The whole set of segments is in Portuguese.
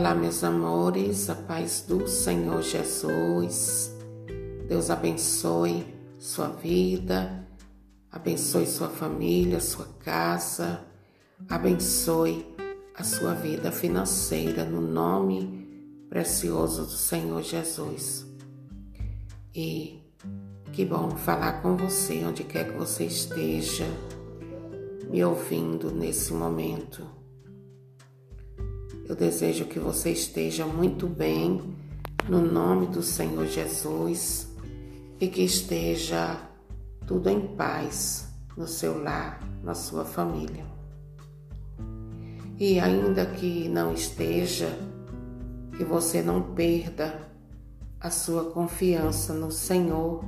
Olá, meus amores, a paz do Senhor Jesus. Deus abençoe sua vida, abençoe sua família, sua casa, abençoe a sua vida financeira no nome precioso do Senhor Jesus. E que bom falar com você onde quer que você esteja me ouvindo nesse momento. Eu desejo que você esteja muito bem no nome do Senhor Jesus e que esteja tudo em paz no seu lar, na sua família. E ainda que não esteja, que você não perda a sua confiança no Senhor,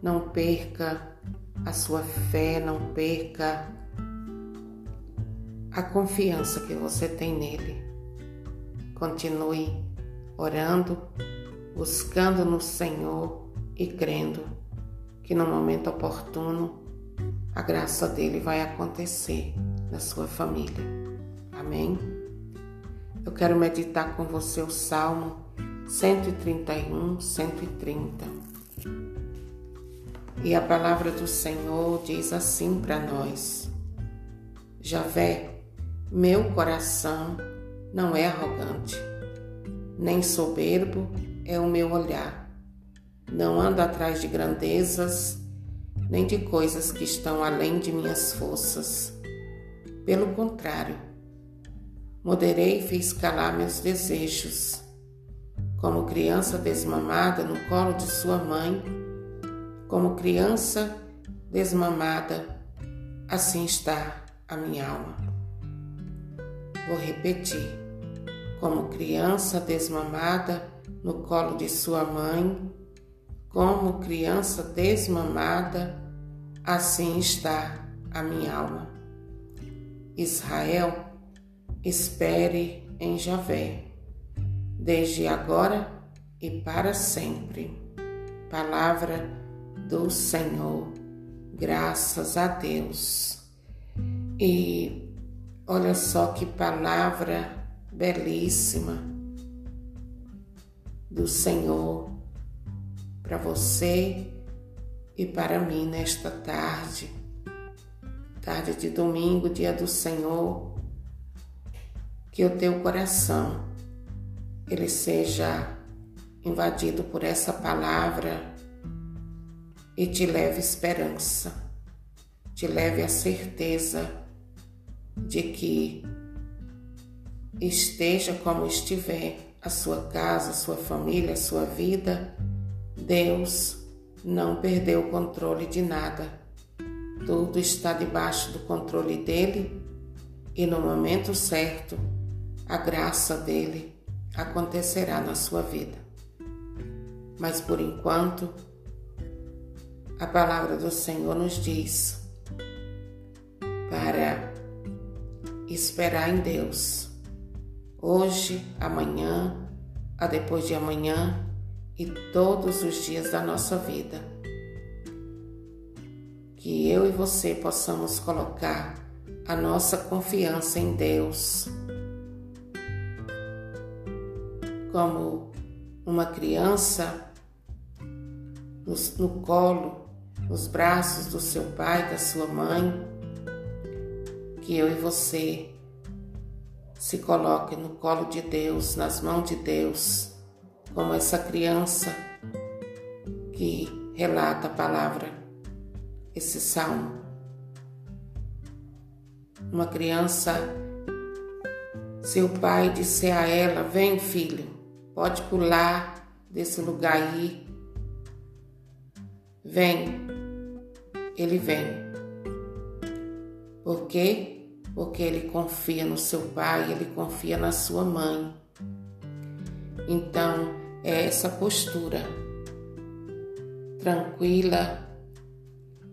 não perca a sua fé, não perca a confiança que você tem nele. Continue orando, buscando no Senhor e crendo que no momento oportuno a graça dele vai acontecer na sua família. Amém? Eu quero meditar com você o Salmo 131, 130. E a palavra do Senhor diz assim para nós: Javé, meu coração não é arrogante, nem soberbo é o meu olhar. Não ando atrás de grandezas, nem de coisas que estão além de minhas forças. Pelo contrário, moderei e fiz calar meus desejos. Como criança desmamada no colo de sua mãe, como criança desmamada, assim está a minha alma. Vou repetir como criança desmamada no colo de sua mãe, como criança desmamada, assim está a minha alma. Israel, espere em Javé, desde agora e para sempre. Palavra do Senhor, graças a Deus. E olha só que palavra belíssima do Senhor para você e para mim nesta tarde, tarde de domingo, dia do Senhor, que o teu coração ele seja invadido por essa palavra e te leve esperança, te leve a certeza de que esteja como estiver, a sua casa, a sua família, a sua vida, Deus não perdeu o controle de nada. Tudo está debaixo do controle dele e no momento certo, a graça dele acontecerá na sua vida. Mas por enquanto, a palavra do Senhor nos diz para esperar em Deus hoje, amanhã, a depois de amanhã e todos os dias da nossa vida. Que eu e você possamos colocar a nossa confiança em Deus como uma criança no, no colo, nos braços do seu pai, da sua mãe, que eu e você se coloque no colo de Deus, nas mãos de Deus, como essa criança que relata a palavra, esse salmo. Uma criança, se o pai disser a ela: Vem, filho, pode pular desse lugar aí. Vem, ele vem. Por quê? Porque ele confia no seu pai, ele confia na sua mãe. Então, é essa postura tranquila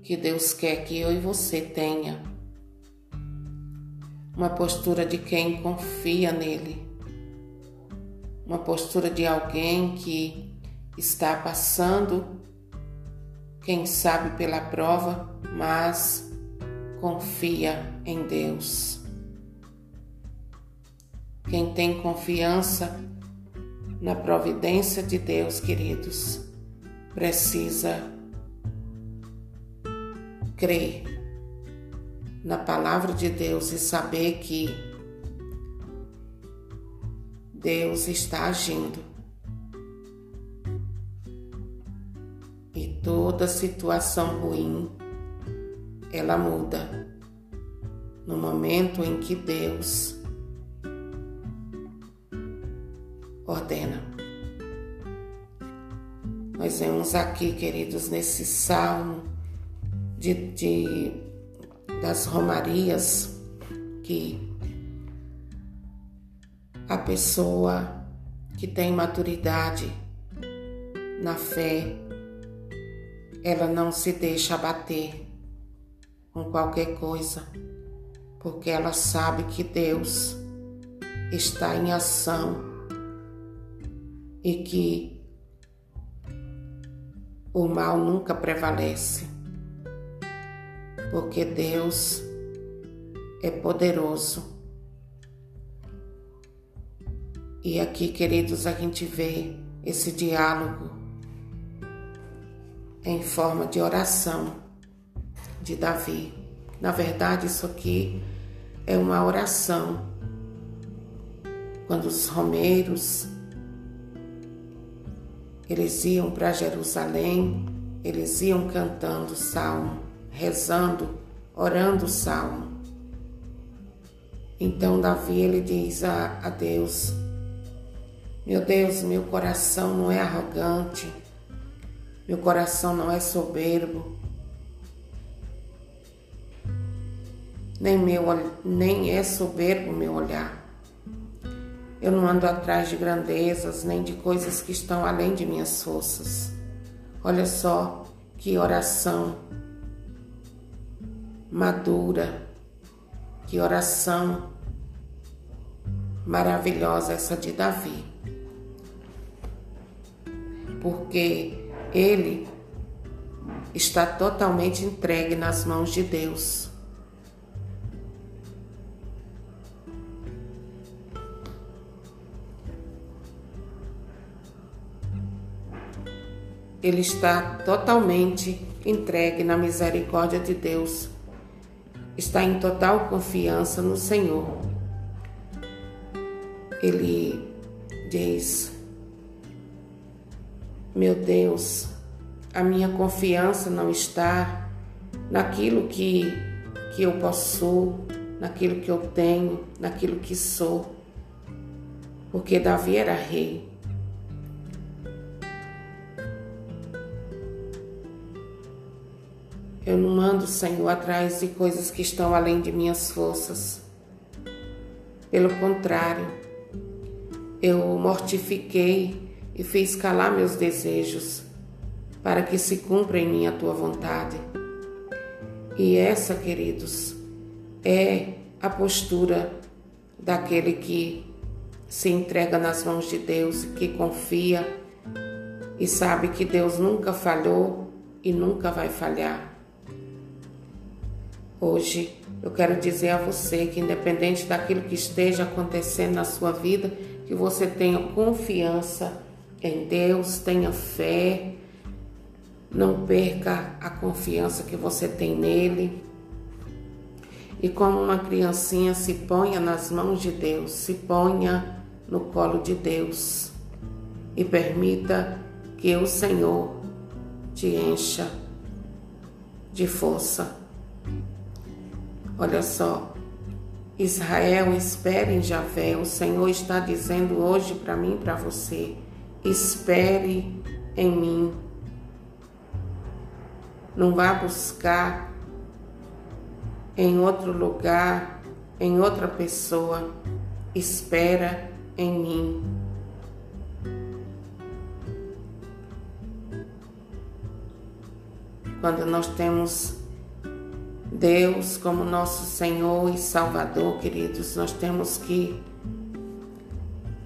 que Deus quer que eu e você tenha. Uma postura de quem confia nele. Uma postura de alguém que está passando, quem sabe pela prova, mas confia em Deus. Quem tem confiança na providência de Deus, queridos, precisa crer na palavra de Deus e saber que Deus está agindo. E toda situação ruim ela muda no momento em que Deus ordena. Nós vemos aqui, queridos, nesse salmo de, de das romarias que a pessoa que tem maturidade na fé, ela não se deixa abater com qualquer coisa, porque ela sabe que Deus está em ação e que o mal nunca prevalece, porque Deus é poderoso. E aqui, queridos, a gente vê esse diálogo em forma de oração de Davi. Na verdade, isso aqui é uma oração. Quando os romeiros eles iam para Jerusalém, eles iam cantando salmo, rezando, orando salmo. Então Davi ele diz a, a Deus: Meu Deus, meu coração não é arrogante, meu coração não é soberbo, nem, meu, nem é soberbo meu olhar. Eu não ando atrás de grandezas nem de coisas que estão além de minhas forças. Olha só que oração madura, que oração maravilhosa essa de Davi. Porque ele está totalmente entregue nas mãos de Deus. Ele está totalmente entregue na misericórdia de Deus, está em total confiança no Senhor. Ele diz: Meu Deus, a minha confiança não está naquilo que, que eu possuo, naquilo que eu tenho, naquilo que sou. Porque Davi era rei. Eu não ando, Senhor, atrás de coisas que estão além de minhas forças. Pelo contrário, eu mortifiquei e fiz calar meus desejos para que se cumpra em mim a tua vontade. E essa, queridos, é a postura daquele que se entrega nas mãos de Deus, que confia e sabe que Deus nunca falhou e nunca vai falhar. Hoje eu quero dizer a você que, independente daquilo que esteja acontecendo na sua vida, que você tenha confiança em Deus, tenha fé, não perca a confiança que você tem nele. E como uma criancinha se ponha nas mãos de Deus, se ponha no colo de Deus. E permita que o Senhor te encha de força Olha só, Israel, espere em Javé. O Senhor está dizendo hoje para mim e para você: espere em mim. Não vá buscar em outro lugar, em outra pessoa. Espera em mim. Quando nós temos Deus como nosso Senhor e Salvador, queridos, nós temos que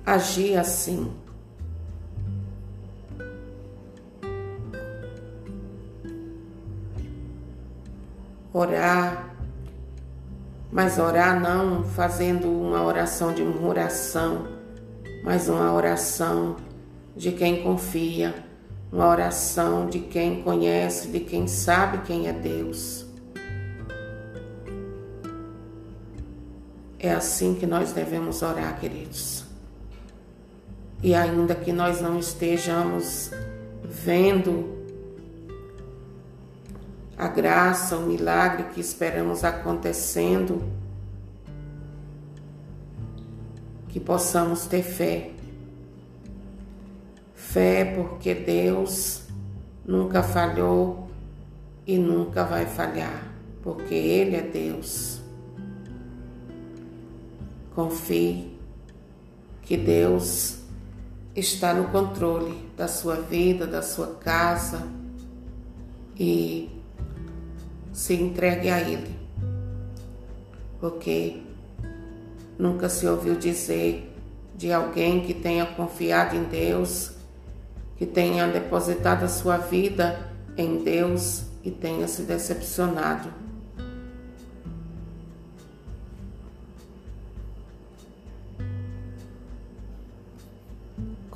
agir assim. Orar, Mas orar não fazendo uma oração de murmuração, mas uma oração de quem confia, uma oração de quem conhece, de quem sabe quem é Deus. É assim que nós devemos orar, queridos. E ainda que nós não estejamos vendo a graça, o milagre que esperamos acontecendo, que possamos ter fé. Fé porque Deus nunca falhou e nunca vai falhar, porque Ele é Deus. Confie que Deus está no controle da sua vida, da sua casa e se entregue a Ele, porque nunca se ouviu dizer de alguém que tenha confiado em Deus, que tenha depositado a sua vida em Deus e tenha se decepcionado.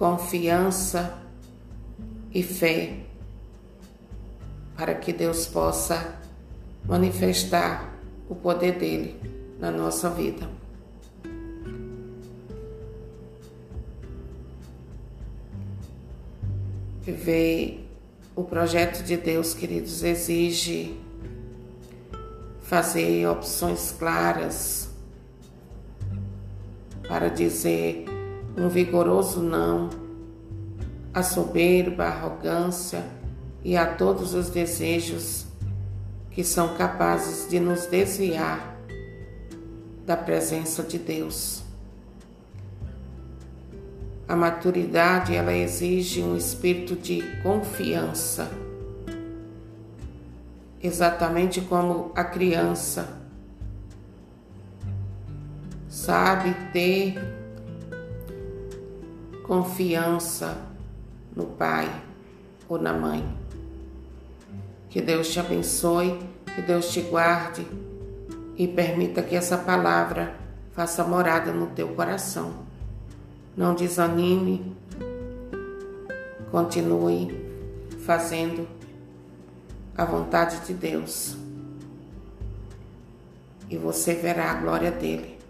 Confiança e fé para que Deus possa manifestar o poder dele na nossa vida. Viver o projeto de Deus, queridos, exige fazer opções claras para dizer um vigoroso não à soberba, à arrogância e a todos os desejos que são capazes de nos desviar da presença de Deus. A maturidade ela exige um espírito de confiança, exatamente como a criança sabe ter confiança no pai ou na mãe. Que Deus te abençoe, que Deus te guarde e permita que essa palavra faça morada no teu coração. Não desanime, continue fazendo a vontade de Deus e você verá a glória dele